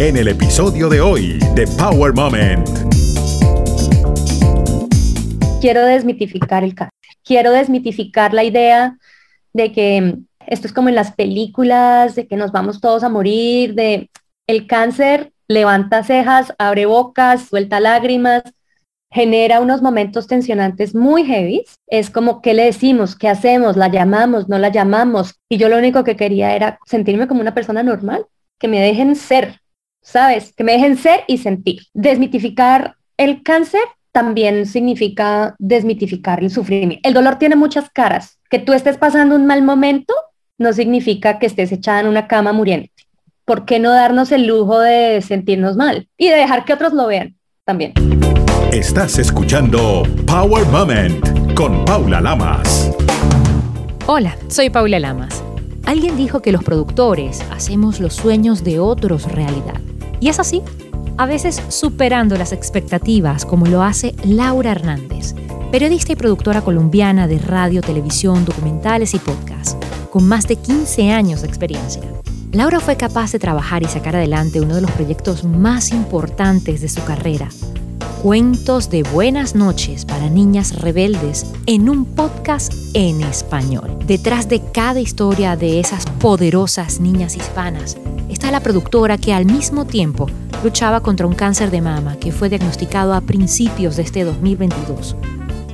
en el episodio de hoy de Power Moment. Quiero desmitificar el cáncer. Quiero desmitificar la idea de que esto es como en las películas, de que nos vamos todos a morir, de el cáncer levanta cejas, abre bocas, suelta lágrimas, genera unos momentos tensionantes muy heavy. Es como, ¿qué le decimos? ¿Qué hacemos? ¿La llamamos? ¿No la llamamos? Y yo lo único que quería era sentirme como una persona normal, que me dejen ser, ¿sabes? Que me dejen ser y sentir. Desmitificar el cáncer también significa desmitificar el sufrimiento. El dolor tiene muchas caras. Que tú estés pasando un mal momento no significa que estés echada en una cama muriendo. ¿Por qué no darnos el lujo de sentirnos mal y de dejar que otros lo vean también? Estás escuchando Power Moment con Paula Lamas. Hola, soy Paula Lamas. Alguien dijo que los productores hacemos los sueños de otros realidad. Y es así, a veces superando las expectativas como lo hace Laura Hernández, periodista y productora colombiana de radio, televisión, documentales y podcast con más de 15 años de experiencia. Laura fue capaz de trabajar y sacar adelante uno de los proyectos más importantes de su carrera, Cuentos de Buenas noches para Niñas Rebeldes, en un podcast en español. Detrás de cada historia de esas poderosas niñas hispanas está la productora que al mismo tiempo luchaba contra un cáncer de mama que fue diagnosticado a principios de este 2022,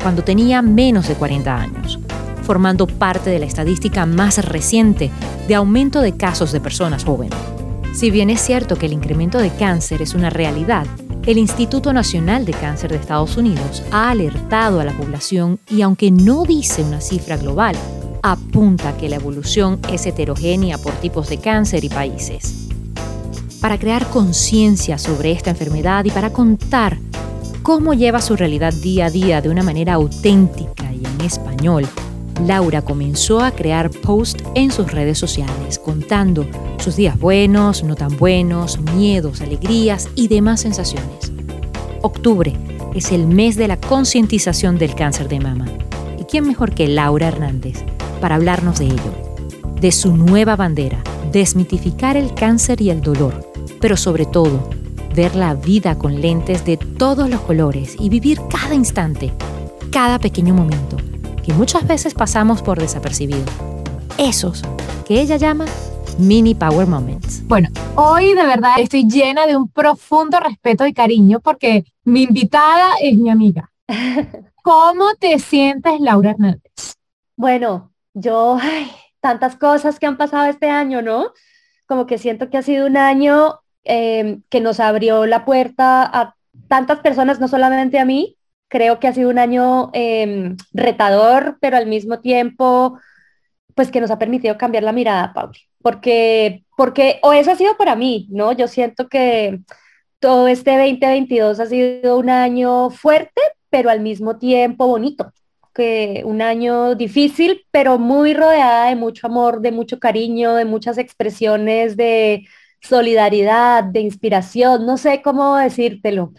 cuando tenía menos de 40 años formando parte de la estadística más reciente de aumento de casos de personas jóvenes. Si bien es cierto que el incremento de cáncer es una realidad, el Instituto Nacional de Cáncer de Estados Unidos ha alertado a la población y aunque no dice una cifra global, apunta que la evolución es heterogénea por tipos de cáncer y países. Para crear conciencia sobre esta enfermedad y para contar cómo lleva su realidad día a día de una manera auténtica y en español, Laura comenzó a crear posts en sus redes sociales contando sus días buenos, no tan buenos, miedos, alegrías y demás sensaciones. Octubre es el mes de la concientización del cáncer de mama. ¿Y quién mejor que Laura Hernández para hablarnos de ello? De su nueva bandera, desmitificar el cáncer y el dolor, pero sobre todo, ver la vida con lentes de todos los colores y vivir cada instante, cada pequeño momento que muchas veces pasamos por desapercibido. Esos que ella llama mini power moments. Bueno, hoy de verdad estoy llena de un profundo respeto y cariño porque mi invitada es mi amiga. ¿Cómo te sientes, Laura Hernández? Bueno, yo, ay, tantas cosas que han pasado este año, ¿no? Como que siento que ha sido un año em, que nos abrió la puerta a tantas personas, no solamente a mí, Creo que ha sido un año em, retador, pero al mismo tiempo, pues que nos ha permitido cambiar la mirada, Pauli. Porque, porque, o eso ha sido para mí, ¿no? Yo siento que todo este 2022 ha sido un año fuerte, pero al mismo tiempo bonito. Que un año difícil, pero muy rodeada de mucho amor, de mucho cariño, de muchas expresiones de solidaridad, de inspiración, no sé cómo decírtelo.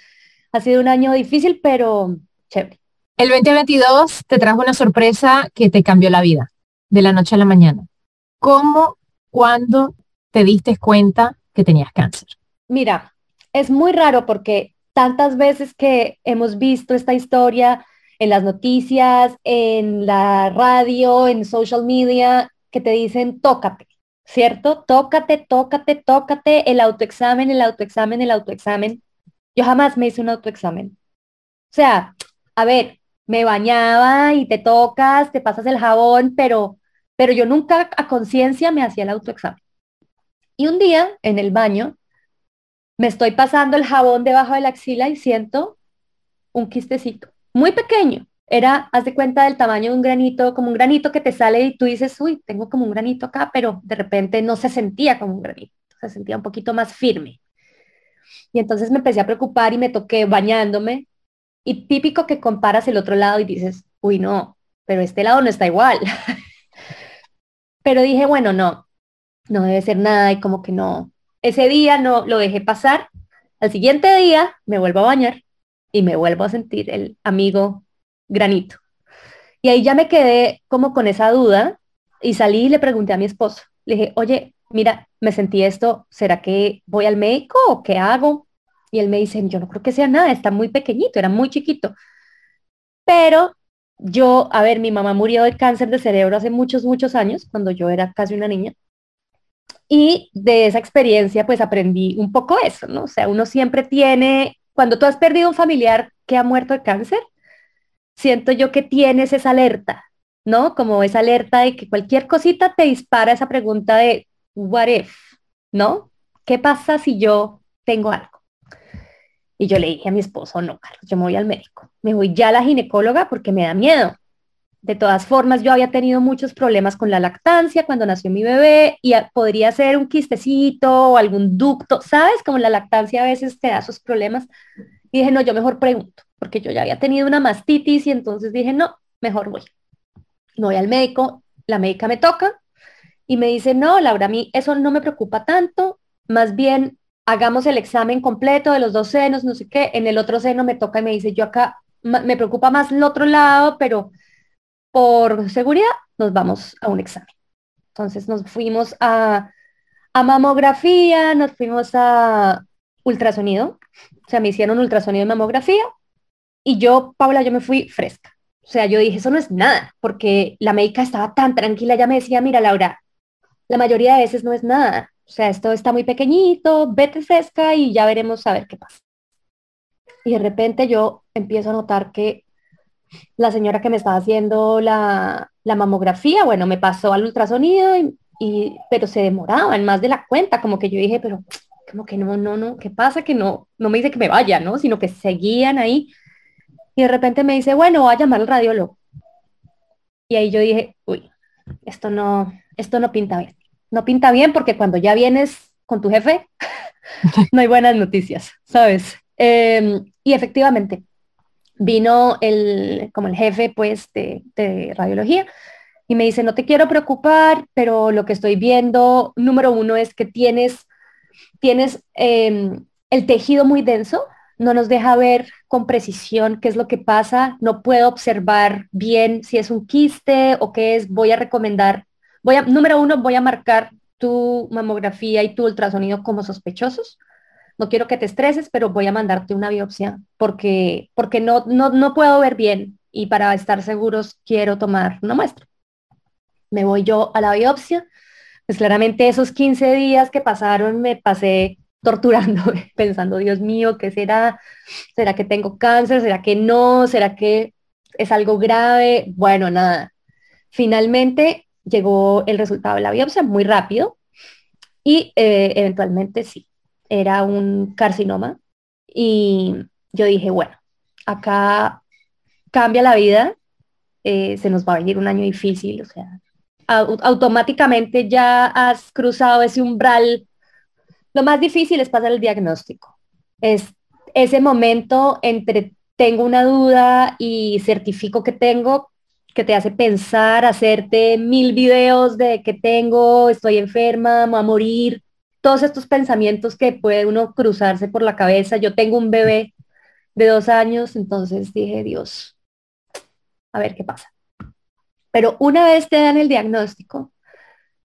Ha sido un año difícil, pero chévere. El 2022 te trajo una sorpresa que te cambió la vida de la noche a la mañana. ¿Cómo, cuándo te diste cuenta que tenías cáncer? Mira, es muy raro porque tantas veces que hemos visto esta historia en las noticias, en la radio, en social media, que te dicen tócate, ¿cierto? Tócate, tócate, tócate, el autoexamen, el autoexamen, el autoexamen. Yo jamás me hice un autoexamen. O sea, a ver, me bañaba y te tocas, te pasas el jabón, pero, pero yo nunca a conciencia me hacía el autoexamen. Y un día en el baño me estoy pasando el jabón debajo de la axila y siento un quistecito, muy pequeño. Era, haz de cuenta del tamaño de un granito, como un granito que te sale y tú dices, uy, tengo como un granito acá, pero de repente no se sentía como un granito, se sentía un poquito más firme. Y entonces me empecé a preocupar y me toqué bañándome. Y típico que comparas el otro lado y dices, uy, no, pero este lado no está igual. pero dije, bueno, no, no debe ser nada y como que no. Ese día no lo dejé pasar. Al siguiente día me vuelvo a bañar y me vuelvo a sentir el amigo granito. Y ahí ya me quedé como con esa duda y salí y le pregunté a mi esposo. Le dije, oye, mira, me sentí esto, ¿será que voy al médico o qué hago? Y él me dice, yo no creo que sea nada, está muy pequeñito, era muy chiquito. Pero yo, a ver, mi mamá murió de cáncer de cerebro hace muchos, muchos años, cuando yo era casi una niña. Y de esa experiencia, pues aprendí un poco eso, ¿no? O sea, uno siempre tiene, cuando tú has perdido un familiar que ha muerto de cáncer, siento yo que tienes esa alerta, ¿no? Como esa alerta de que cualquier cosita te dispara esa pregunta de, what if, ¿no? ¿Qué pasa si yo tengo algo? Y yo le dije a mi esposo, no, Carlos, yo me voy al médico. Me voy ya a la ginecóloga porque me da miedo. De todas formas, yo había tenido muchos problemas con la lactancia cuando nació mi bebé y podría ser un quistecito o algún ducto, ¿sabes? Como la lactancia a veces te da esos problemas. Y dije, no, yo mejor pregunto, porque yo ya había tenido una mastitis y entonces dije, no, mejor voy. voy al médico, la médica me toca y me dice, no, Laura, a mí eso no me preocupa tanto, más bien hagamos el examen completo de los dos senos, no sé qué, en el otro seno me toca y me dice, yo acá me preocupa más el otro lado, pero por seguridad nos vamos a un examen. Entonces nos fuimos a, mamografía, nos fuimos a ultrasonido, o sea, me hicieron ultrasonido de mamografía y yo, Paula, yo me fui fresca. O sea, yo dije, eso no es nada, porque la médica estaba tan tranquila, ya me decía, mira, Laura, la mayoría de veces no es nada. O sea, esto está muy pequeñito, vete fresca y ya veremos a ver qué pasa. Y de repente yo empiezo a notar que la señora que me estaba haciendo la, mamografía, bueno, me pasó al ultrasonido, y, pero se demoraba en más de la cuenta, como que yo dije, pero como que no, no, no, ¿qué pasa? Que no, no me dice que me vaya, ¿no? Sino que seguían ahí. Y de repente me dice, bueno, voy a llamar al radiólogo. Y ahí yo dije, uy, esto no, esto no pinta bien no pinta bien porque cuando ya vienes con tu jefe, no hay buenas noticias, ¿sabes? Em, y efectivamente, vino el, como el jefe pues de, radiología y me dice, no te quiero preocupar, pero lo que estoy viendo, número uno, es que tienes, tienes em, el tejido muy denso, no nos deja ver con precisión qué es lo que pasa, no puedo observar bien si es un quiste o qué es, voy a recomendar Voy a, número uno, voy a marcar tu mamografía y tu ultrasonido como sospechosos. No quiero que te estreses, pero voy a mandarte una biopsia porque, porque no, no, no puedo ver bien y para estar seguros quiero tomar una muestra. Me voy yo a la biopsia. Pues claramente esos 15 días que pasaron me pasé torturando, pensando, Dios mío, ¿qué será? ¿Será que tengo cáncer? ¿Será que no? ¿Será que es algo grave? Bueno, nada. Finalmente llegó el resultado de la biopsia muy rápido y eh, eventualmente sí, era un carcinoma. Y yo dije, bueno, acá cambia la vida, eh, se nos va a venir un año difícil, o sea, automáticamente ya has cruzado ese umbral. Lo más difícil es pasar el diagnóstico. Es ese momento entre tengo una duda y certifico que tengo que te hace pensar, hacerte mil videos de que tengo, estoy enferma, voy a morir, todos estos pensamientos que puede uno cruzarse por la cabeza. Yo tengo un bebé de dos años, entonces dije, Dios, a ver qué pasa. Pero una vez te dan el diagnóstico,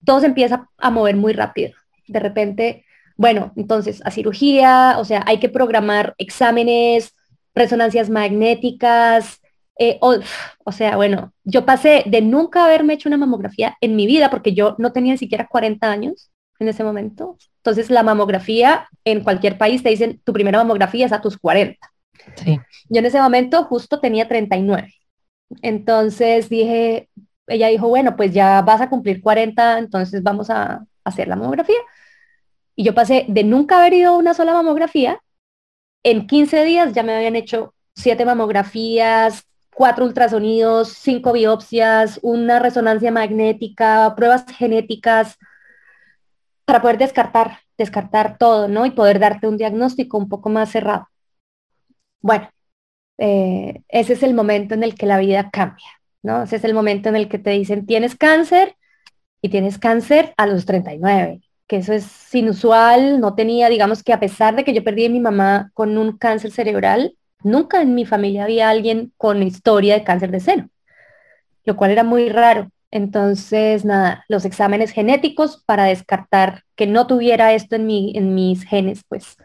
todo se empieza a mover muy rápido. De repente, bueno, entonces a cirugía, o sea, hay que programar exámenes, resonancias magnéticas, eh, o, sea, bueno, yo pasé de nunca haberme hecho una mamografía en mi vida porque yo no tenía ni siquiera 40 años en ese momento. Entonces la mamografía en cualquier país te dicen tu primera mamografía es a tus 40. Yo en ese momento justo tenía 39. Entonces dije, ella dijo, bueno, pues ya vas a cumplir 40, entonces vamos a hacer la mamografía. Y yo pasé de nunca haber ido a una sola mamografía, en 15 días ya me habían hecho siete mamografías, cuatro ultrasonidos, cinco biopsias, una resonancia magnética, pruebas genéticas, para poder descartar, descartar todo, ¿no? Y poder darte un diagnóstico un poco más cerrado. Bueno, eh, ese es el momento en el que la vida cambia, ¿no? Ese es el momento en el que te dicen, tienes cáncer y tienes cáncer a los 39, que eso es inusual, no tenía, digamos que a pesar de que yo perdí a mi mamá con un cáncer cerebral, Nunca en mi familia había alguien con historia de cáncer de seno, lo cual era muy raro. Entonces, nada, los exámenes genéticos para descartar que no tuviera esto en, mi, en mis genes, pues.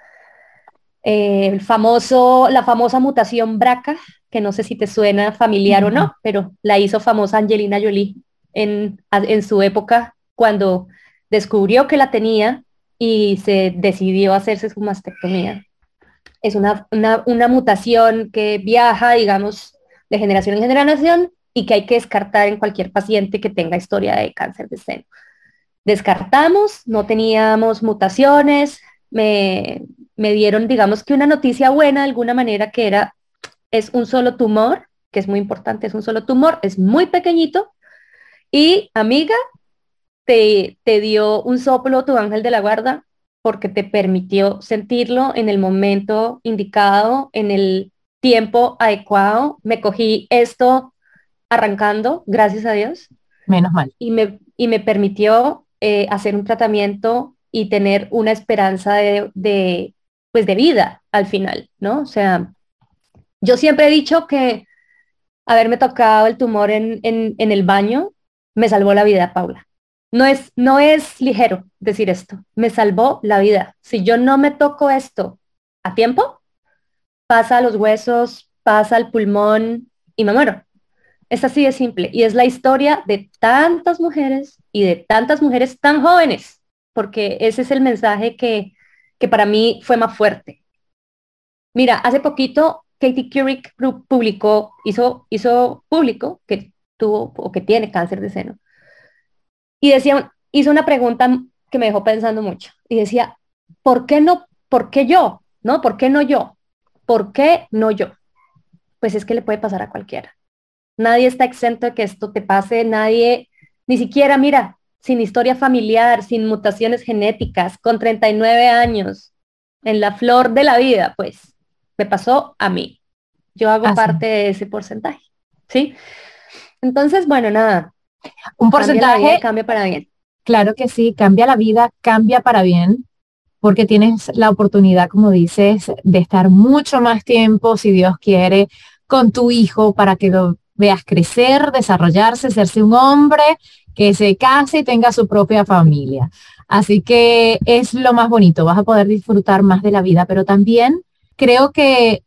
Eh, el famoso, la famosa mutación BRCA, que no sé si te suena familiar o no, pero la hizo famosa Angelina Jolie en, en su época cuando descubrió que la tenía y se decidió hacerse su mastectomía. Es una, una, una mutación que viaja, digamos, de generación en generación y que hay que descartar en cualquier paciente que tenga historia de cáncer de seno. Descartamos, no teníamos mutaciones, me, me dieron, digamos que una noticia buena de alguna manera que era, es un solo tumor, que es muy importante, es un solo tumor, es muy pequeñito, y amiga, te, te dio un soplo tu ángel de la guarda porque te permitió sentirlo en el momento indicado, en el tiempo adecuado. Me cogí esto arrancando, gracias a Dios. Menos mal. Y me, y me permitió eh, hacer un tratamiento y tener una esperanza de, de, pues de vida al final, ¿no? O sea, yo siempre he dicho que haberme tocado el tumor en, en, en el baño me salvó la vida, Paula. No es, no es ligero decir esto, me salvó la vida. Si yo no me toco esto a tiempo, pasa a los huesos, pasa al pulmón y me muero. Es así de simple. Y es la historia de tantas mujeres y de tantas mujeres tan jóvenes, porque ese es el mensaje que, que para mí fue más fuerte. Mira, hace poquito Katie Couric publicó, hizo, hizo público que tuvo o que tiene cáncer de seno. Y decía, hizo una pregunta que me dejó pensando mucho. Y decía, ¿por qué no, por qué yo? ¿No? ¿Por qué no yo? ¿Por qué no yo? Pues es que le puede pasar a cualquiera. Nadie está exento de que esto te pase, nadie, ni siquiera, mira, sin historia familiar, sin mutaciones genéticas, con 39 años, en la flor de la vida, pues, me pasó a mí. Yo hago parte de ese porcentaje, ¿sí? Entonces, bueno, nada. Un porcentaje cambia para bien. Claro que sí, cambia la vida, cambia para bien, porque tienes la oportunidad, como dices, de estar mucho más tiempo, si Dios quiere, con tu hijo para que lo veas crecer, desarrollarse, hacerse un hombre, que se case y tenga su propia familia. Así que es lo más bonito, vas a poder disfrutar más de la vida, pero también creo que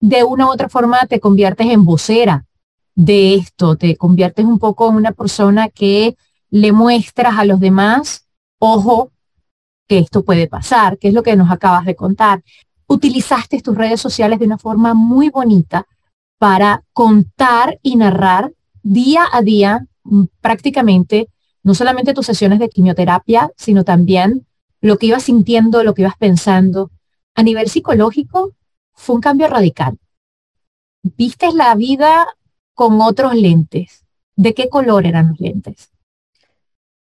de una u otra forma te conviertes en vocera de esto, te conviertes un poco en una persona que le muestras a los demás, ojo, que esto puede pasar, que es lo que nos acabas de contar. Utilizaste tus redes sociales de una forma muy bonita para contar y narrar día a día mm, prácticamente no solamente tus sesiones de quimioterapia, sino también lo que ibas sintiendo, lo que ibas pensando. A nivel psicológico, fue un cambio radical. Viste la vida con otros lentes. ¿De qué color eran los lentes?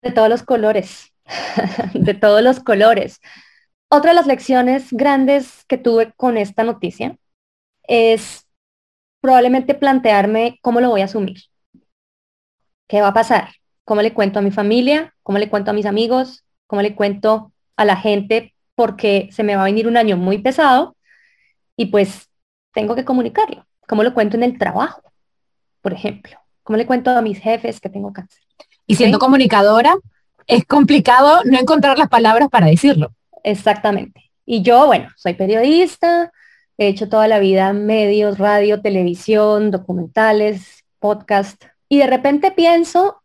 De todos los colores, de todos los colores. Otra de las lecciones grandes que tuve con esta noticia es probablemente plantearme cómo lo voy a asumir. ¿Qué va a pasar? ¿Cómo le cuento a mi familia? ¿Cómo le cuento a mis amigos? ¿Cómo le cuento a la gente? Porque se me va a venir un año muy pesado y pues tengo que comunicarlo. ¿Cómo lo cuento en el trabajo? Por ejemplo, ¿cómo le cuento a mis jefes que tengo cáncer? Y siendo comunicadora, es complicado no encontrar las palabras para decirlo. Exactamente. Y yo, bueno, soy periodista, He hecho toda la vida medios, radio, televisión, documentales, podcast. Y de repente pienso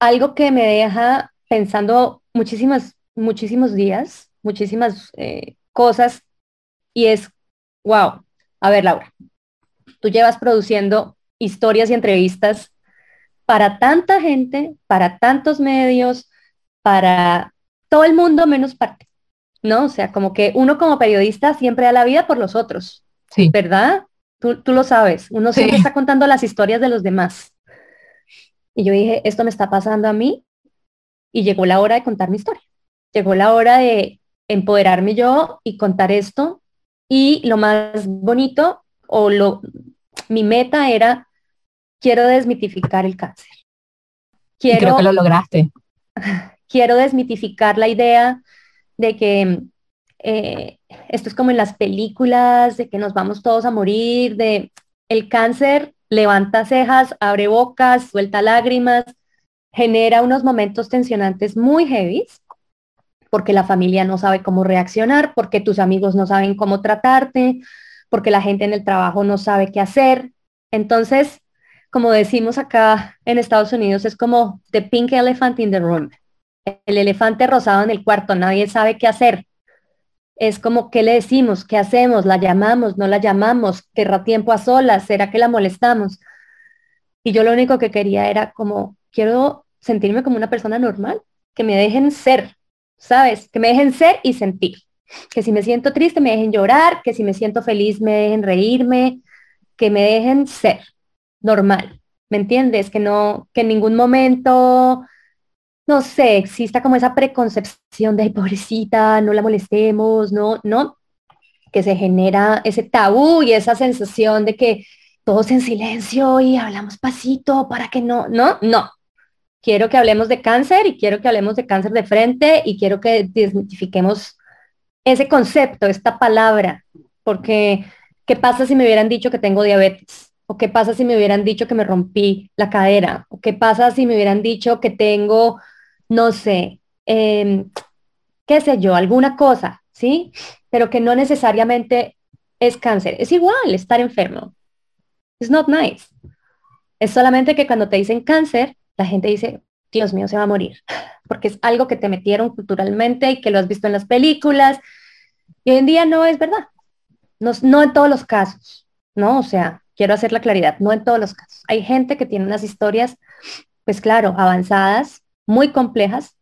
algo que me deja pensando muchísimas, muchísimos días, muchísimas eh, cosas. Y es, wow, a ver, Laura, tú llevas produciendo historias y entrevistas para tanta gente, para tantos medios, para todo el mundo menos parte. ¿no? O sea, como que uno como periodista siempre da la vida por los otros, sí. ¿verdad? Tú, tú lo sabes, uno siempre está contando las historias de los demás. Y yo dije, esto me está pasando a mí y llegó la hora de contar mi historia. Llegó la hora de empoderarme yo y contar esto. Y lo más bonito o lo, mi meta era, quiero desmitificar el cáncer. Quiero, creo que lo lograste. Quiero desmitificar la idea de que eh, esto es como en las películas, de que nos vamos todos a morir, de el cáncer levanta cejas, abre bocas, suelta lágrimas, genera unos momentos tensionantes muy heavy, porque la familia no sabe cómo reaccionar, porque tus amigos no saben cómo tratarte, porque la gente en el trabajo no sabe qué hacer. Entonces, como decimos acá en Estados Unidos, es como the pink elephant in the room, el elefante rosado en el cuarto, nadie sabe qué hacer. Es como, ¿qué le decimos? ¿Qué hacemos? ¿La llamamos? ¿No la llamamos? ¿Querrá tiempo a solas? ¿Será que la molestamos? Y yo lo único que quería era como, quiero sentirme como una persona normal, que me dejen ser, ¿sabes? Que me dejen ser y sentir. Que si me siento triste me dejen llorar, que si me siento feliz me dejen reírme, que me dejen ser normal. ¿Me entiendes? Que no, que en ningún momento, no sé, exista como esa preconcepción de, pobrecita, no la molestemos, no, no, que se genera ese tabú y esa sensación de que todos en silencio y hablamos pasito para que no, no, no. Quiero que hablemos de cáncer y quiero que hablemos de cáncer de frente y quiero que desmitifiquemos ese concepto, esta palabra, porque ¿qué pasa si me hubieran dicho que tengo diabetes? ¿O qué pasa si me hubieran dicho que me rompí la cadera? ¿O qué pasa si me hubieran dicho que tengo, no sé, em, qué sé yo, alguna cosa, ¿sí? Pero que no necesariamente es cáncer. Es igual estar enfermo. It's not nice. Es solamente que cuando te dicen cáncer, la gente dice, Dios mío, se va a morir, porque es algo que te metieron culturalmente y que lo has visto en las películas. Y hoy en día no es verdad. No, no en todos los casos, ¿no? O sea, quiero hacer la claridad, no en todos los casos. Hay gente que tiene unas historias, pues claro, avanzadas, muy complejas,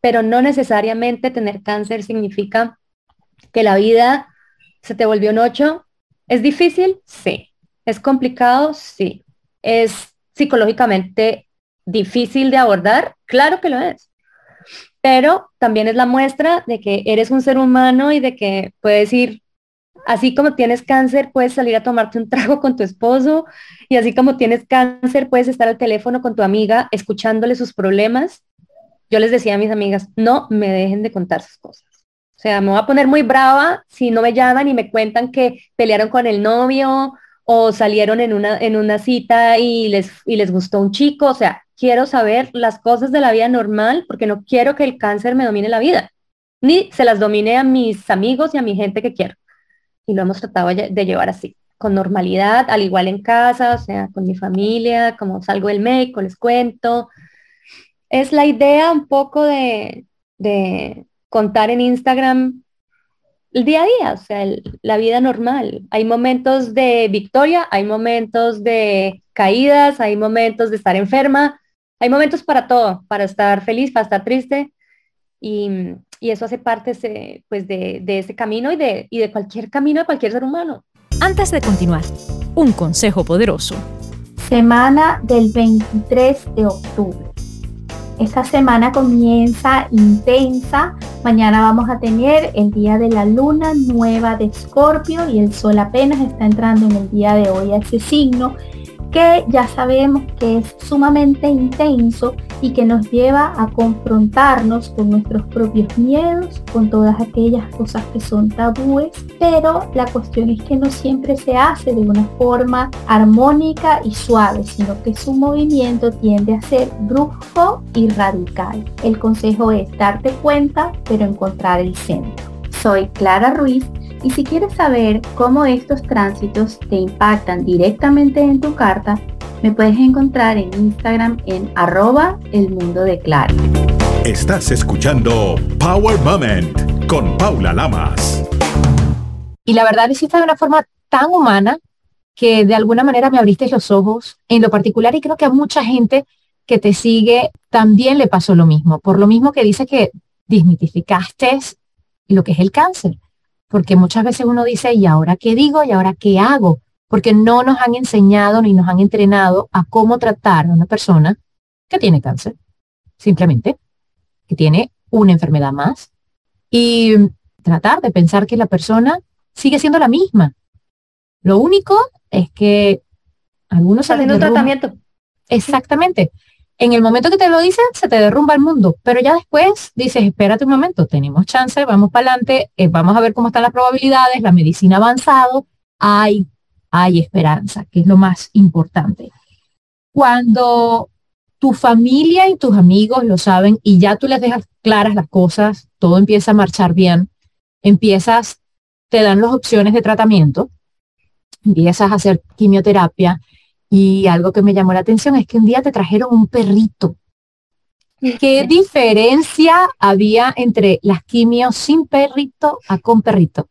pero no necesariamente tener cáncer significa que la vida se te volvió un ocho. ¿Es difícil? Sí. ¿Es complicado? Sí. ¿Es psicológicamente difícil de abordar? Claro que lo es. Pero también es la muestra de que eres un ser humano y de que puedes ir, así como tienes cáncer, puedes salir a tomarte un trago con tu esposo y así como tienes cáncer, puedes estar al teléfono con tu amiga escuchándole sus problemas. Yo les decía a mis amigas, no me dejen de contar sus cosas. O sea, me voy a poner muy brava si no me llaman y me cuentan que pelearon con el novio o salieron en una, en una cita y les, y les gustó un chico. O sea, quiero saber las cosas de la vida normal porque no quiero que el cáncer me domine la vida, ni se las domine a mis amigos y a mi gente que quiero. Y lo hemos tratado de llevar así, con normalidad, al igual en casa, o sea, con mi familia, como salgo del médico, les cuento. Es la idea un poco de, de contar en Instagram el día a día, o sea, la vida normal. Hay momentos de victoria, hay momentos de caídas, hay momentos de estar enferma, hay momentos para todo, para estar feliz, para estar triste. Y, eso hace parte pues, de, de ese camino y de, y de cualquier camino de cualquier ser humano. Antes de continuar, un consejo poderoso. Semana del 23 de octubre. Esta semana comienza intensa. Mañana vamos a tener el día de la luna nueva de Escorpio y el sol apenas está entrando en el día de hoy a ese signo que ya sabemos que es sumamente intenso y que nos lleva a confrontarnos con nuestros propios miedos, con todas aquellas cosas que son tabúes, pero la cuestión es que no siempre se hace de una forma armónica y suave, sino que su movimiento tiende a ser brusco y radical. El consejo es darte cuenta, pero encontrar el centro. Soy Clara Ruiz y si quieres saber cómo estos tránsitos te impactan directamente en tu carta, me puedes encontrar en Instagram en arroba el mundo de Clara. Estás escuchando Power Moment con Paula Lamas. Y la verdad hiciste de una forma tan humana que de alguna manera me abriste los ojos en lo particular y creo que a mucha gente que te sigue también le pasó lo mismo. Por lo mismo que dice que desmitificaste lo que es el cáncer porque muchas veces uno dice, ¿y ahora qué digo? ¿Y ahora qué hago? Porque no nos han enseñado ni nos han entrenado a cómo tratar a una persona que tiene cáncer, simplemente, que tiene una enfermedad más, y tratar de pensar que la persona sigue siendo la misma. Lo único es que algunos... Haciendo un tratamiento. Exactamente en el momento que te lo dicen, se te derrumba el mundo, pero ya después dices, espérate un momento, tenemos chance, vamos para adelante, eh, vamos a ver cómo están las probabilidades, la medicina ha avanzado, hay, hay esperanza, que es lo más importante. Cuando tu familia y tus amigos lo saben y ya tú les dejas claras las cosas, todo empieza a marchar bien, empiezas, te dan las opciones de tratamiento, empiezas a hacer quimioterapia y algo que me llamó la atención es que un día te trajeron un perrito. ¿Qué diferencia había entre las quimios sin perrito a con perrito?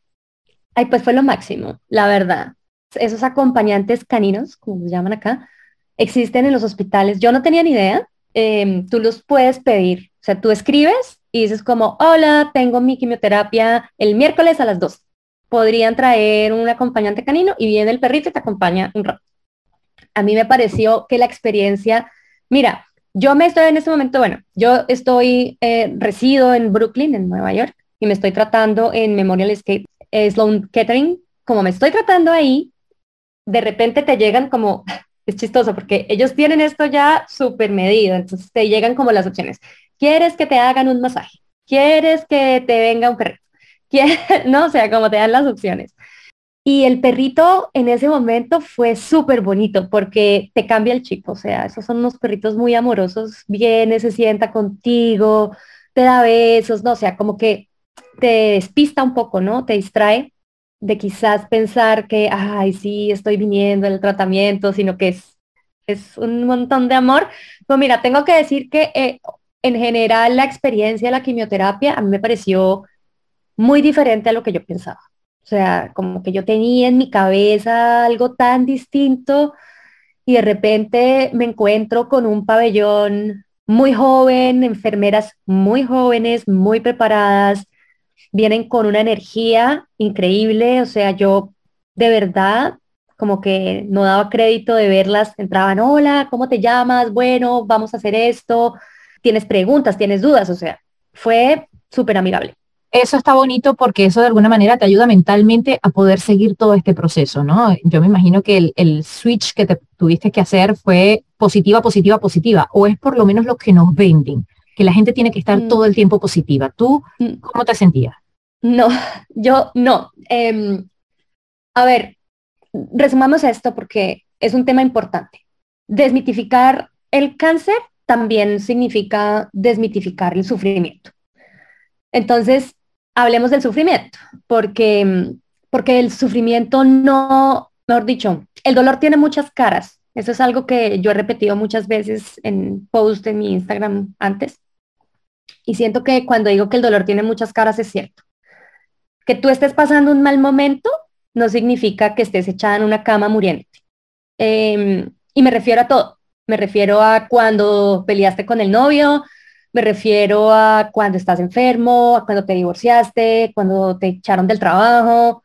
Ay, pues fue lo máximo, la verdad. Esos acompañantes caninos, como se llaman acá, existen en los hospitales. Yo no tenía ni idea. Em, tú los puedes pedir. O sea, tú escribes y dices como, hola, tengo mi quimioterapia el miércoles a las 2. Podrían traer un acompañante canino y viene el perrito y te acompaña un rato. A mí me pareció que la experiencia, mira, yo me estoy en este momento, bueno, yo estoy, eh, resido en Brooklyn, en Nueva York, y me estoy tratando en Memorial Skate eh, Sloan Kettering. Como me estoy tratando ahí, de repente te llegan como es chistoso porque ellos tienen esto ya súper medido, entonces te llegan como las opciones. ¿Quieres que te hagan un masaje? ¿Quieres que te venga un perrito? No, o sea, como te dan las opciones. Y el perrito en ese momento fue súper bonito porque te cambia el chico, o sea, esos son unos perritos muy amorosos, viene, se sienta contigo, te da besos, no, o sea, como que te despista un poco, ¿no? Te distrae de quizás pensar que, ay, sí, estoy viniendo el tratamiento, sino que es, es un montón de amor. Pues mira, tengo que decir que eh, en general la experiencia de la quimioterapia a mí me pareció muy diferente a lo que yo pensaba. O sea, como que yo tenía en mi cabeza algo tan distinto y de repente me encuentro con un pabellón muy joven, enfermeras muy jóvenes, muy preparadas, vienen con una energía increíble, o sea, yo de verdad como que no daba crédito de verlas, entraban, hola, ¿cómo te llamas? Bueno, vamos a hacer esto, tienes preguntas, tienes dudas, o sea, fue súper amigable. Eso está bonito porque eso de alguna manera te ayuda mentalmente a poder seguir todo este proceso, ¿no? Yo me imagino que el, el switch que te tuviste que hacer fue positiva, positiva, positiva, o es por lo menos lo que nos venden, que la gente tiene que estar mm. todo el tiempo positiva. ¿Tú mm. cómo te sentías? No, yo no. Em, a ver, resumamos esto porque es un tema importante. Desmitificar el cáncer también significa desmitificar el sufrimiento. Entonces, hablemos del sufrimiento, porque, porque el sufrimiento no, mejor dicho, el dolor tiene muchas caras. Eso es algo que yo he repetido muchas veces en post en mi Instagram antes. Y siento que cuando digo que el dolor tiene muchas caras es cierto que tú estés pasando un mal momento no significa que estés echada en una cama muriéndote. Em, y me refiero a todo. Me refiero a cuando peleaste con el novio, me refiero a cuando estás enfermo, a cuando te divorciaste, cuando te echaron del trabajo,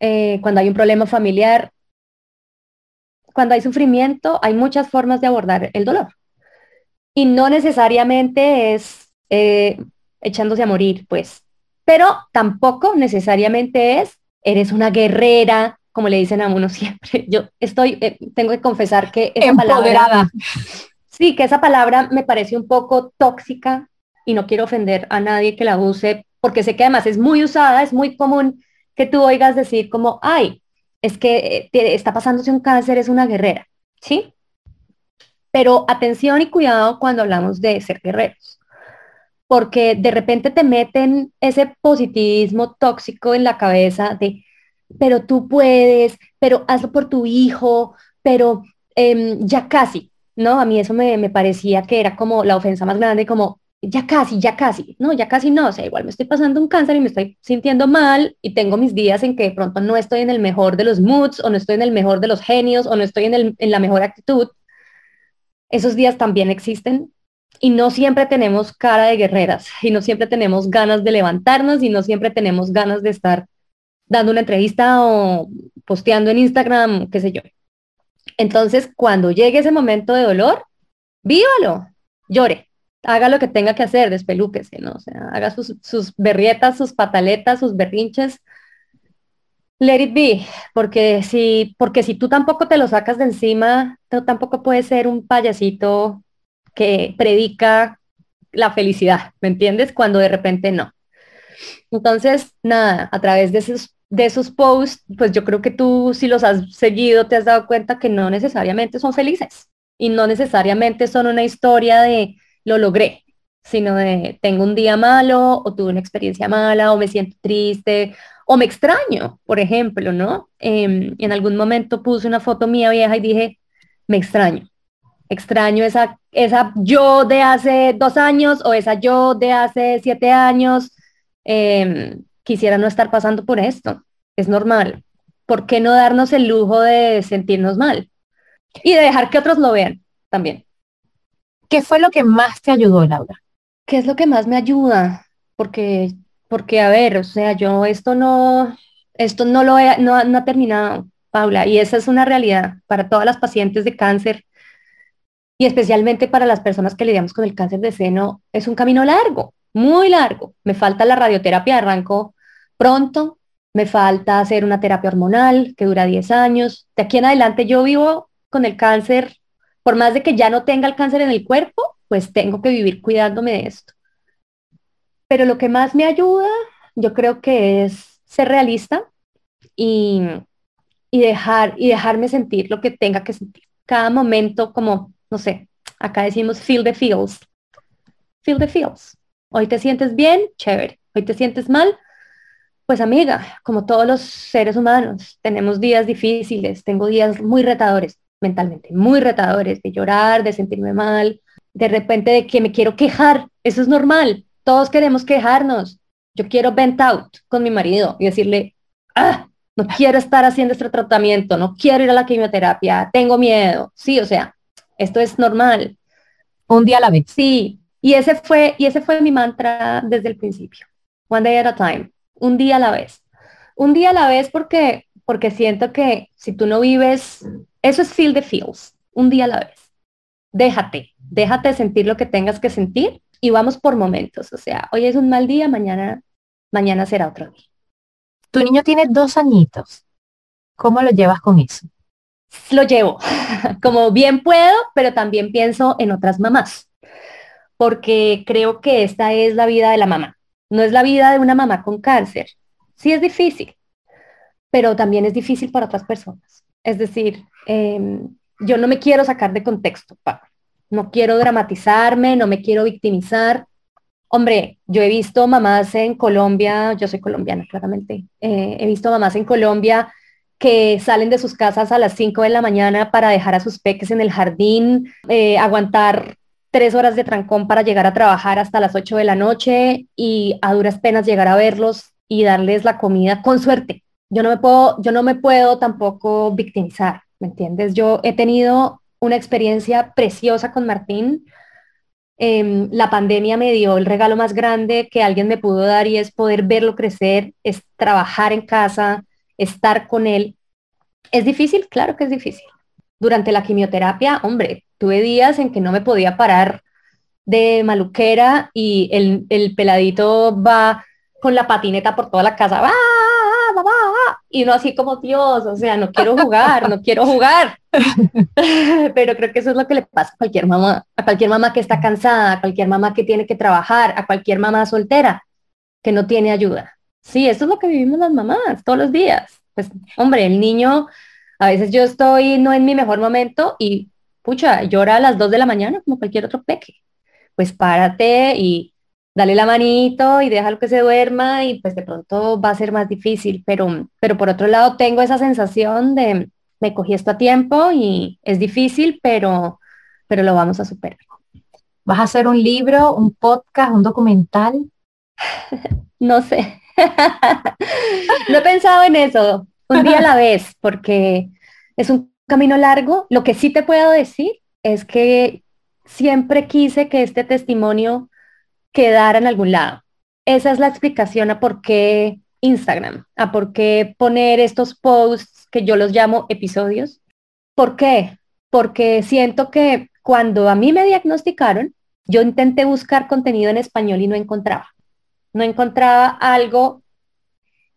eh, cuando hay un problema familiar. Cuando hay sufrimiento, hay muchas formas de abordar el dolor. Y no necesariamente es eh, echándose a morir, pues pero tampoco necesariamente es, eres una guerrera, como le dicen a uno siempre. Yo estoy, eh, tengo que confesar que esa palabra, sí, que esa palabra me parece un poco tóxica y no quiero ofender a nadie que la use, porque sé que además es muy usada, es muy común que tú oigas decir como, ay, es que eh, está pasándose un cáncer, es una guerrera, ¿sí? Pero atención y cuidado cuando hablamos de ser guerreros porque de repente te meten ese positivismo tóxico en la cabeza de, pero tú puedes, pero hazlo por tu hijo, pero em, ya casi, ¿no? A mí eso me, me, parecía que era como la ofensa más grande, como ya casi, ya casi, no, ya casi no, o sea, igual me estoy pasando un cáncer y me estoy sintiendo mal y tengo mis días en que de pronto no estoy en el mejor de los moods o no estoy en el mejor de los genios o no estoy en, el, en la mejor actitud. Esos días también existen y no siempre tenemos cara de guerreras y no siempre tenemos ganas de levantarnos y no siempre tenemos ganas de estar dando una entrevista o posteando en Instagram, qué sé yo. Entonces, cuando llegue ese momento de dolor, vívalo, llore, haga lo que tenga que hacer, despelúquese, ¿no? O sea, haga sus, sus berrietas, sus pataletas, sus berrinches. Let it be, porque si, porque si tú tampoco te lo sacas de encima, tú tampoco puedes ser un payasito que predica la felicidad, ¿me entiendes? Cuando de repente no. Entonces, nada, a través de esos, de esos posts, pues yo creo que tú si los has seguido te has dado cuenta que no necesariamente son felices. y no necesariamente son una historia de lo logré, sino de tengo un día malo o tuve una experiencia mala o me siento triste o me extraño, por ejemplo, ¿no? Em, en algún momento puse una foto mía vieja y dije, me extraño. Extraño esa, esa yo de hace dos años o esa yo de hace siete años. Em, quisiera no estar pasando por esto. Es normal. ¿Por qué no darnos el lujo de sentirnos mal? Y de dejar que otros lo vean también. ¿Qué fue lo que más te ayudó, Laura? ¿Qué es lo que más me ayuda? Porque, porque a ver, o sea, yo esto no, esto no lo he, no, no ha terminado, Paula, y esa es una realidad para todas las pacientes de cáncer y especialmente para las personas que lidiamos con el cáncer de seno, es un camino largo, muy largo. Me falta la radioterapia, arranco pronto, me falta hacer una terapia hormonal que dura 10 años. De aquí en adelante yo vivo con el cáncer, por más de que ya no tenga el cáncer en el cuerpo, pues tengo que vivir cuidándome de esto. Pero lo que más me ayuda, yo creo que es ser realista y, y dejar, y dejarme sentir lo que tenga que sentir. Cada momento, como, no sé, acá decimos feel the feels. Feel the feels. Hoy te sientes bien, chévere. Hoy te sientes mal, pues amiga, como todos los seres humanos, tenemos días difíciles, tengo días muy retadores mentalmente, muy retadores, de llorar, de sentirme mal, de repente de que me quiero quejar, eso es normal, todos queremos quejarnos. Yo quiero vent out con mi marido y decirle, ah, no quiero estar haciendo este tratamiento, no quiero ir a la quimioterapia, tengo miedo. Sí, o sea, esto es normal. Un día a la vez. Sí, y ese fue, y ese fue mi mantra desde el principio. One day at a time, un día a la vez. Un día a la vez porque, porque siento que si tú no vives, eso es feel the feels, un día a la vez. Déjate, déjate sentir lo que tengas que sentir y vamos por momentos. O sea, hoy es un mal día, mañana, mañana será otro día. Tu niño tiene dos añitos. ¿Cómo lo llevas con eso? Lo llevo como bien puedo, pero también pienso en otras mamás, porque creo que esta es la vida de la mamá. No es la vida de una mamá con cáncer. Sí es difícil, pero también es difícil para otras personas. Es decir, em, yo no me quiero sacar de contexto, no quiero dramatizarme, no me quiero victimizar. Hombre, yo he visto mamás en Colombia, yo soy colombiana claramente, eh, he visto mamás en Colombia que salen de sus casas a las 5 de la mañana para dejar a sus peques en el jardín, eh, aguantar tres horas de trancón para llegar a trabajar hasta las 8 de la noche y a duras penas llegar a verlos y darles la comida con suerte. Yo no me puedo, yo no me puedo tampoco victimizar, ¿me entiendes? Yo he tenido una experiencia preciosa con Martín. Em, la pandemia me dio el regalo más grande que alguien me pudo dar y es poder verlo crecer, es trabajar en casa, estar con él. ¿Es difícil? Claro que es difícil. Durante la quimioterapia, hombre, tuve días en que no me podía parar de maluquera y el, el peladito va con la patineta por toda la casa. ¡Ah! y no así como Dios, o sea, no quiero jugar, no quiero jugar. Pero creo que eso es lo que le pasa a cualquier mamá, a cualquier mamá que está cansada, a cualquier mamá que tiene que trabajar, a cualquier mamá soltera que no tiene ayuda. Sí, eso es lo que vivimos las mamás todos los días. Pues, hombre, el niño, a veces yo estoy no en mi mejor momento y, pucha, llora a las dos de la mañana como cualquier otro peque. Pues párate y dale la manito y déjalo que se duerma y pues de pronto va a ser más difícil, pero, pero por otro lado tengo esa sensación de me cogí esto a tiempo y es difícil, pero, pero lo vamos a superar. ¿Vas a hacer un libro, un podcast, un documental? no sé. no he pensado en eso, un día a la vez, porque es un camino largo. Lo que sí te puedo decir es que siempre quise que este testimonio quedar en algún lado. Esa es la explicación a por qué Instagram, a por qué poner estos posts que yo los llamo episodios. ¿Por qué? Porque siento que cuando a mí me diagnosticaron, yo intenté buscar contenido en español y no encontraba. No encontraba algo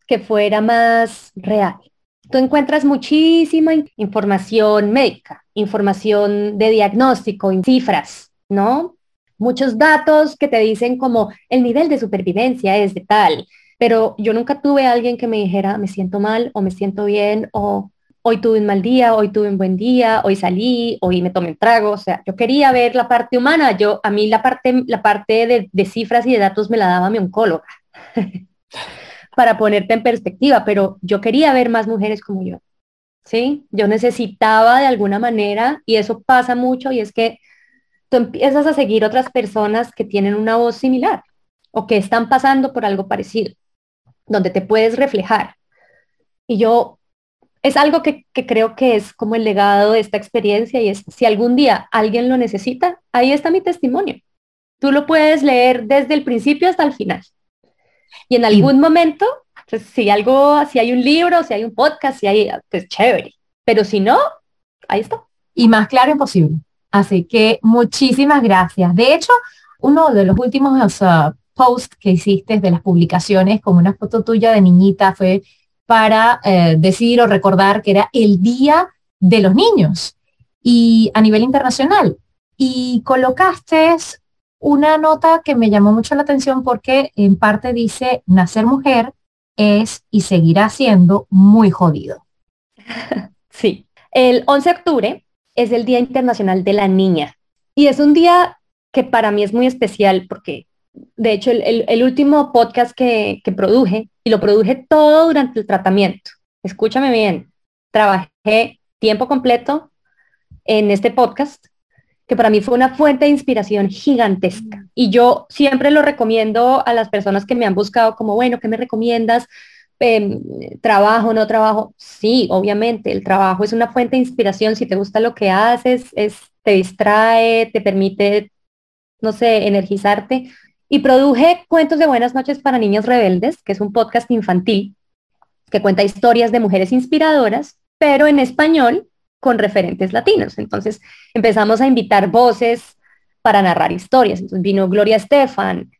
que fuera más real. Tú encuentras muchísima información médica, información de diagnóstico, cifras, ¿no? muchos datos que te dicen como el nivel de supervivencia es de tal, pero yo nunca tuve a alguien que me dijera me siento mal o me siento bien o, hoy tuve un mal día, hoy tuve un buen día, hoy salí, hoy me tomé un trago, o sea, yo quería ver la parte humana, yo, a mí la parte, la parte de, de cifras y de datos me la daba mi oncóloga, para ponerte en perspectiva, pero yo quería ver más mujeres como yo, ¿sí? Yo necesitaba de alguna manera, y eso pasa mucho, y es que tú empiezas a seguir otras personas que tienen una voz similar o que están pasando por algo parecido, donde te puedes reflejar. Y yo, es algo que, creo que es como el legado de esta experiencia y es, si algún día alguien lo necesita, ahí está mi testimonio. Tú lo puedes leer desde el principio hasta el final. Y en algún momento, pues, si algo, si hay un libro, si hay un podcast, si hay, pues chévere. Pero si no, ahí está. Y más claro imposible. Así que muchísimas gracias. De hecho, uno de los últimos posts que hiciste de las publicaciones, como una foto tuya de niñita, fue para eh, decir o recordar que era el Día de los Niños y a nivel internacional. Y colocaste una nota que me llamó mucho la atención porque en parte dice, nacer mujer es y seguirá siendo muy jodido. Sí, el 11 de octubre es el Día Internacional de la Niña. Y es un día que para mí es muy especial porque, de hecho, el, último podcast que, que produje, y lo produje todo durante el tratamiento, escúchame bien, trabajé tiempo completo en este podcast, que para mí fue una fuente de inspiración gigantesca. Y yo siempre lo recomiendo a las personas que me han buscado como, bueno, ¿qué me recomiendas? Em, trabajo, no trabajo, sí, obviamente, el trabajo es una fuente de inspiración, si te gusta lo que haces, es, te distrae, te permite, no sé, energizarte. Y produje Cuentos de Buenas noches para Niños Rebeldes, que es un podcast infantil que cuenta historias de mujeres inspiradoras, pero en español con referentes latinos. Entonces empezamos a invitar voces para narrar historias. Entonces vino Gloria Estefan,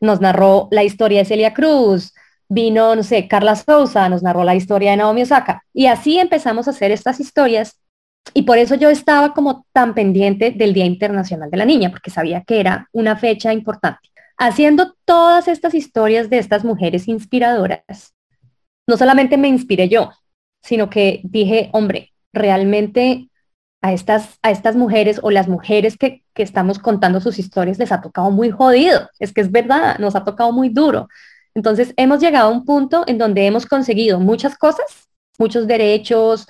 nos narró la historia de Celia Cruz, vino, no sé, Carla Souza, nos narró la historia de Naomi Osaka. Y así empezamos a hacer estas historias. Y por eso yo estaba como tan pendiente del Día Internacional de la Niña, porque sabía que era una fecha importante. Haciendo todas estas historias de estas mujeres inspiradoras, no solamente me inspiré yo, sino que dije, hombre, realmente a estas, a estas mujeres o las mujeres que, que estamos contando sus historias les ha tocado muy jodido. Es que es verdad, nos ha tocado muy duro. Entonces, hemos llegado a un punto en donde hemos conseguido muchas cosas, muchos derechos,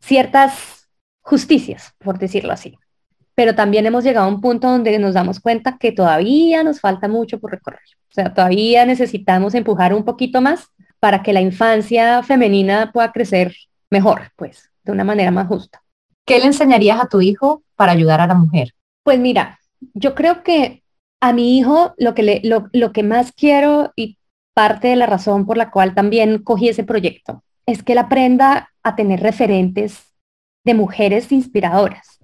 ciertas justicias, por decirlo así. Pero también hemos llegado a un punto donde nos damos cuenta que todavía nos falta mucho por recorrer. O sea, todavía necesitamos empujar un poquito más para que la infancia femenina pueda crecer mejor, pues, de una manera más justa. ¿Qué le enseñarías a tu hijo para ayudar a la mujer? Pues mira, yo creo que a mi hijo lo que, le, lo, lo que más quiero y parte de la razón por la cual también cogí ese proyecto es que él aprenda a tener referentes de mujeres inspiradoras.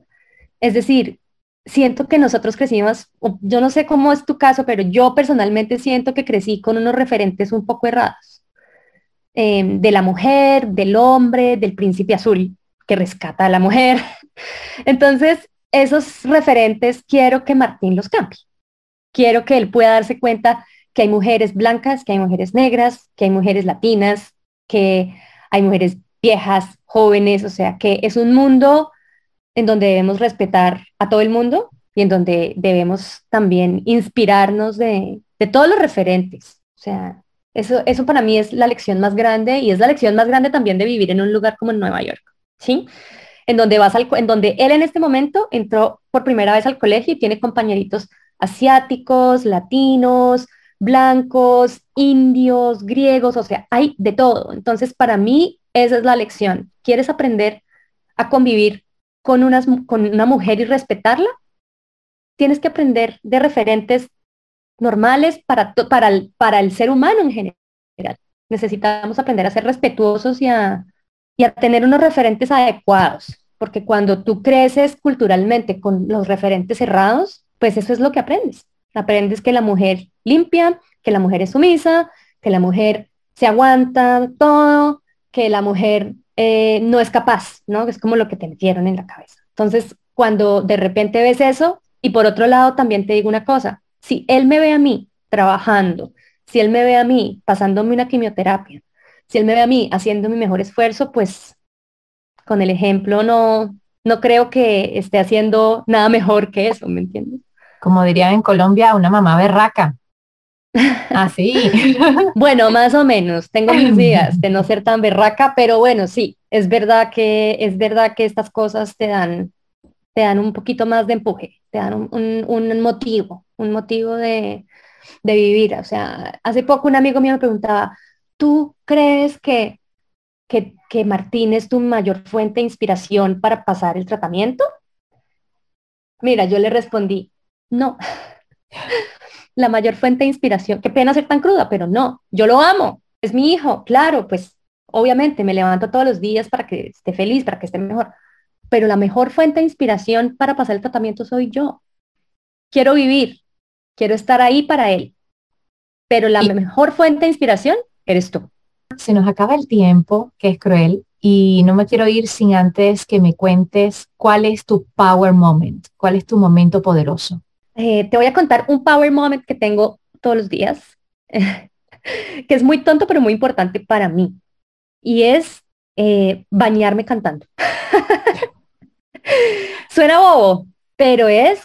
Es decir, siento que nosotros crecimos, yo no sé cómo es tu caso, pero yo personalmente siento que crecí con unos referentes un poco errados. Em, de la mujer, del hombre, del príncipe azul que rescata a la mujer. Entonces, esos referentes quiero que Martín los cambie. Quiero que él pueda darse cuenta que hay mujeres blancas, que hay mujeres negras, que hay mujeres latinas, que hay mujeres viejas, jóvenes, o sea, que es un mundo en donde debemos respetar a todo el mundo y en donde debemos también inspirarnos de, todos los referentes. O sea, eso, eso para mí es la lección más grande y es la lección más grande también de vivir en un lugar como en Nueva York, ¿sí? En donde, vas al, en donde él en este momento entró por primera vez al colegio y tiene compañeritos asiáticos, latinos, blancos, indios, griegos, o sea, hay de todo. Entonces, para mí, esa es la lección. ¿Quieres aprender a convivir con, con una mujer y respetarla? Tienes que aprender de referentes normales para, para, el, para el ser humano en general. Necesitamos aprender a ser respetuosos y a, y a tener unos referentes adecuados, porque cuando tú creces culturalmente con los referentes cerrados, pues eso es lo que aprendes. Aprendes que la mujer limpia, que la mujer es sumisa, que la mujer se aguanta todo, que la mujer eh, no es capaz, ¿no? Es como lo que te metieron en la cabeza. Entonces, cuando de repente ves eso, y por otro lado también te digo una cosa, si él me ve a mí trabajando, si él me ve a mí pasándome una quimioterapia, si él me ve a mí haciendo mi mejor esfuerzo, pues con el ejemplo no, no creo que esté haciendo nada mejor que eso, ¿me entiendes? Como dirían en Colombia, una mamá berraca. Así. bueno, más o menos. Tengo mis días de no ser tan berraca, pero bueno, sí, es verdad que es verdad que estas cosas te dan te dan un poquito más de empuje, te dan un, motivo, un motivo de, de, vivir. O sea, hace poco un amigo mío me preguntaba, ¿tú crees que, que, que Martín es tu mayor fuente de inspiración para pasar el tratamiento? Mira, yo le respondí, no. La mayor fuente de inspiración, qué pena ser tan cruda, pero no, yo lo amo, es mi hijo, claro, pues obviamente me levanto todos los días para que esté feliz, para que esté mejor, pero la mejor fuente de inspiración para pasar el tratamiento soy yo. Quiero vivir, quiero estar ahí para él, pero la mejor fuente de inspiración eres tú. Se nos acaba el tiempo, que es cruel, y no me quiero ir sin antes que me cuentes cuál es tu power moment, cuál es tu momento poderoso. Eh, te voy a contar un power moment que tengo todos los días, que es muy tonto pero muy importante para mí, y es eh, bañarme cantando. Suena bobo, pero es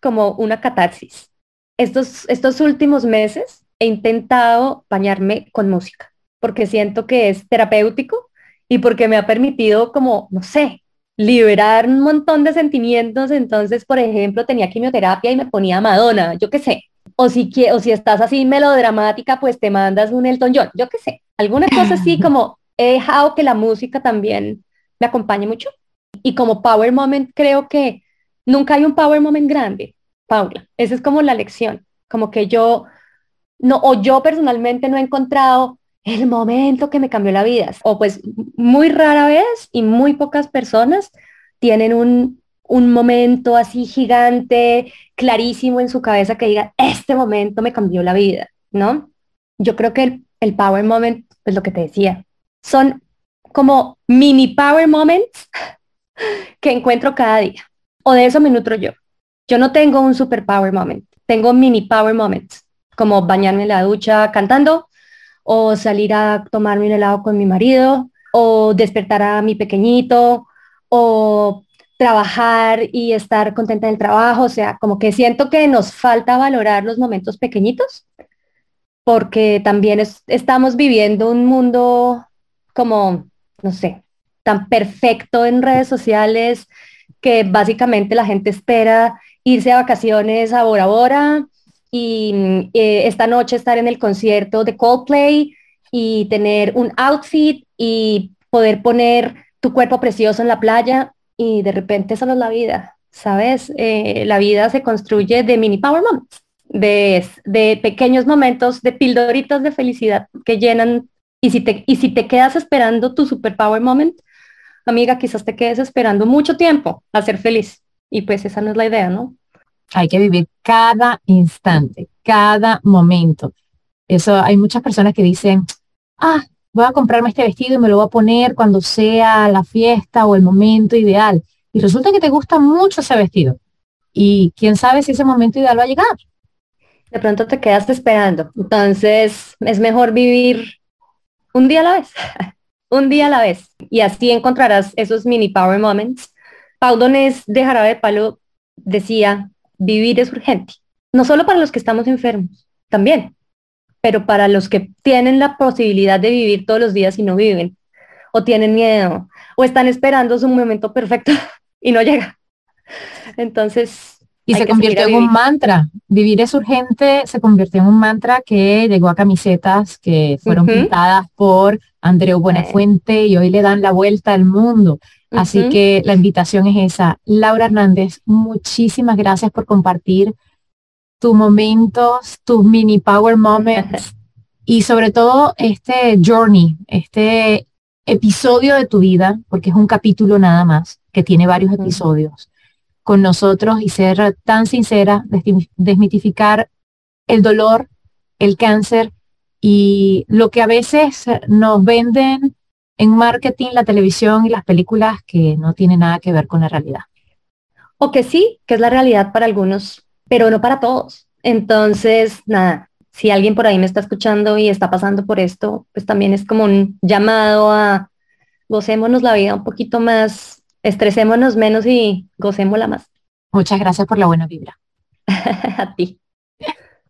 como una catarsis. Estos, estos últimos meses he intentado bañarme con música porque siento que es terapéutico y porque me ha permitido como, no sé, liberar un montón de sentimientos. Entonces, por ejemplo, tenía quimioterapia y me ponía Madonna, yo qué sé. O si, o si estás así melodramática, pues te mandas un Elton John, yo qué sé. Alguna cosa así como he dejado que la música también me acompañe mucho. Y como power moment, creo que nunca hay un power moment grande, Paula. Esa es como la lección. Como que yo, no, o yo personalmente no he encontrado el momento que me cambió la vida. O pues muy rara vez y muy pocas personas tienen un, un momento así gigante, clarísimo en su cabeza que diga, este momento me cambió la vida, ¿no? Yo creo que el, el power moment, pues lo que te decía, son como mini power moments que encuentro cada día. O de eso me nutro yo. Yo no tengo un super power moment, tengo mini power moments, como bañarme en la ducha cantando, o salir a tomarme un helado con mi marido, o despertar a mi pequeñito, o trabajar y estar contenta en el trabajo. O sea, como que siento que nos falta valorar los momentos pequeñitos, porque también estamos viviendo un mundo como, no sé, tan perfecto en redes sociales que básicamente la gente espera irse a vacaciones a Bora Bora y eh, esta noche estar en el concierto de Coldplay y tener un outfit y poder poner tu cuerpo precioso en la playa y de repente no es la vida, ¿sabes? Eh, la vida se construye de mini power moments, de, de pequeños momentos, de pildoritas de felicidad que llenan y si te, y si te quedas esperando tu super power moment, amiga, quizás te quedes esperando mucho tiempo a ser feliz y pues esa no es la idea, ¿no? Hay que vivir cada instante, cada momento. Eso hay muchas personas que dicen, ah, voy a comprarme este vestido y me lo voy a poner cuando sea la fiesta o el momento ideal. Y resulta que te gusta mucho ese vestido. Y quién sabe si ese momento ideal va a llegar. De pronto te quedas esperando. Entonces es mejor vivir un día a la vez, un día a la vez. Y así encontrarás esos mini power moments. Pau Donés de Jarabe de Palo decía, vivir es urgente, no solo para los que estamos enfermos, también, pero para los que tienen la posibilidad de vivir todos los días y no viven, o tienen miedo, o están esperando su momento perfecto y no llega. Entonces... Y se convirtió en un mantra. Vivir es urgente se convirtió en un mantra que llegó a camisetas que fueron pintadas por Andreu Buenafuente y hoy le dan la vuelta al mundo. Así que la invitación es esa. Laura Hernández, muchísimas gracias por compartir tus momentos, tus mini power moments y sobre todo este journey, este episodio de tu vida, porque es un capítulo nada más, que tiene varios episodios, con nosotros y ser tan sincera, desmitificar el dolor, el cáncer y lo que a veces nos venden en marketing, la televisión y las películas que no tienen nada que ver con la realidad. O que sí, que es la realidad para algunos, pero no para todos. Entonces, nada, si alguien por ahí me está escuchando y está pasando por esto, pues también es como un llamado a gocémonos la vida un poquito más, estresémonos menos y gocémosla más. Muchas gracias por la buena vibra. a ti.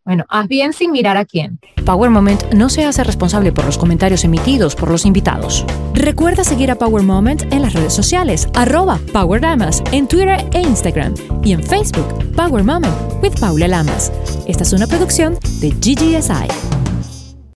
Bueno, haz bien sin mirar a quién. Power Moment no se hace responsable por los comentarios emitidos por los invitados. Recuerda seguir a Power Moment en las redes sociales, arroba Power Lamas, en Twitter e Instagram, y en Facebook, Power Moment with Paula Lamas. Esta es una producción de GGSI.